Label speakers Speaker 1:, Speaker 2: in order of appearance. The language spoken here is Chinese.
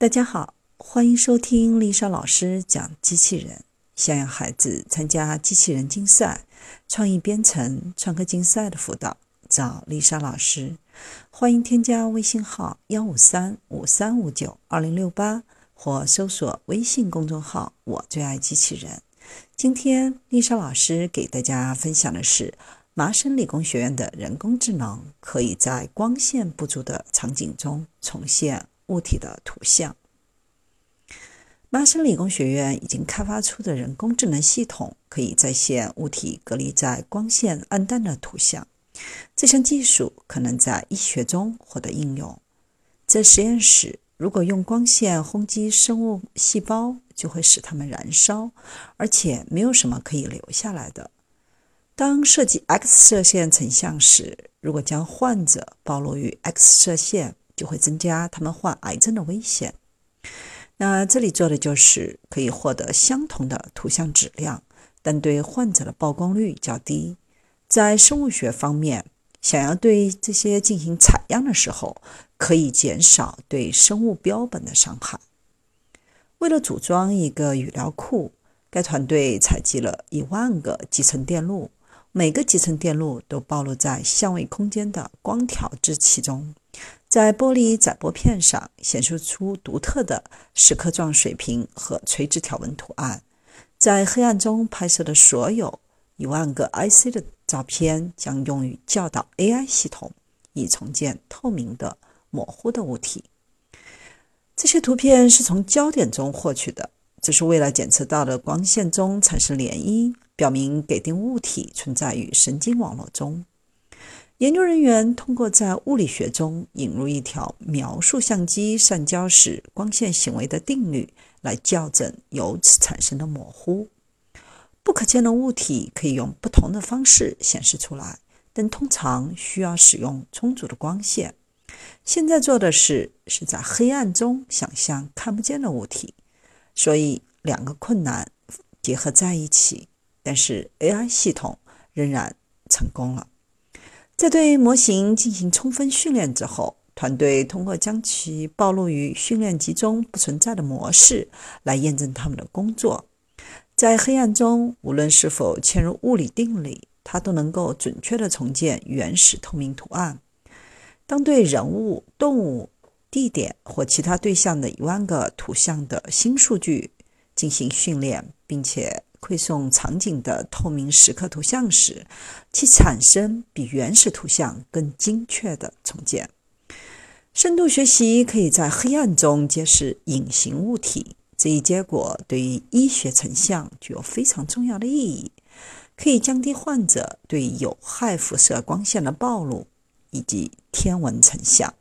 Speaker 1: 大家好，欢迎收听丽莎老师讲机器人。想要孩子参加机器人竞赛、创意编程、创客竞赛的辅导，找丽莎老师。欢迎添加微信号幺五三五三五九二零六八，或搜索微信公众号“我最爱机器人”。今天丽莎老师给大家分享的是麻省理工学院的人工智能，可以在光线不足的场景中重现。物体的图像。麻省理工学院已经开发出的人工智能系统，可以再现物体隔离在光线暗淡的图像。这项技术可能在医学中获得应用。在实验室，如果用光线轰击生物细胞，就会使它们燃烧，而且没有什么可以留下来的。当涉及 X 射线成像时，如果将患者暴露于 X 射线，就会增加他们患癌症的危险。那这里做的就是可以获得相同的图像质量，但对患者的曝光率较低。在生物学方面，想要对这些进行采样的时候，可以减少对生物标本的伤害。为了组装一个语料库，该团队采集了一万个集成电路，每个集成电路都暴露在相位空间的光调制器中。在玻璃载玻片上显示出独特的蚀刻状水平和垂直条纹图案。在黑暗中拍摄的所有一万个 IC 的照片将用于教导 AI 系统，以重建透明的、模糊的物体。这些图片是从焦点中获取的，这是为了检测到的光线中产生涟漪，表明给定物体存在于神经网络中。研究人员通过在物理学中引入一条描述相机散焦时光线行为的定律，来校正由此产生的模糊。不可见的物体可以用不同的方式显示出来，但通常需要使用充足的光线。现在做的是是在黑暗中想象看不见的物体，所以两个困难结合在一起，但是 AI 系统仍然成功了。在对模型进行充分训练之后，团队通过将其暴露于训练集中不存在的模式来验证他们的工作。在黑暗中，无论是否嵌入物理定理，它都能够准确地重建原始透明图案。当对人物、动物、地点或其他对象的一万个图像的新数据进行训练，并且。馈送场景的透明时刻图像时，其产生比原始图像更精确的重建。深度学习可以在黑暗中揭示隐形物体，这一结果对于医学成像具有非常重要的意义，可以降低患者对有害辐射光线的暴露以及天文成像。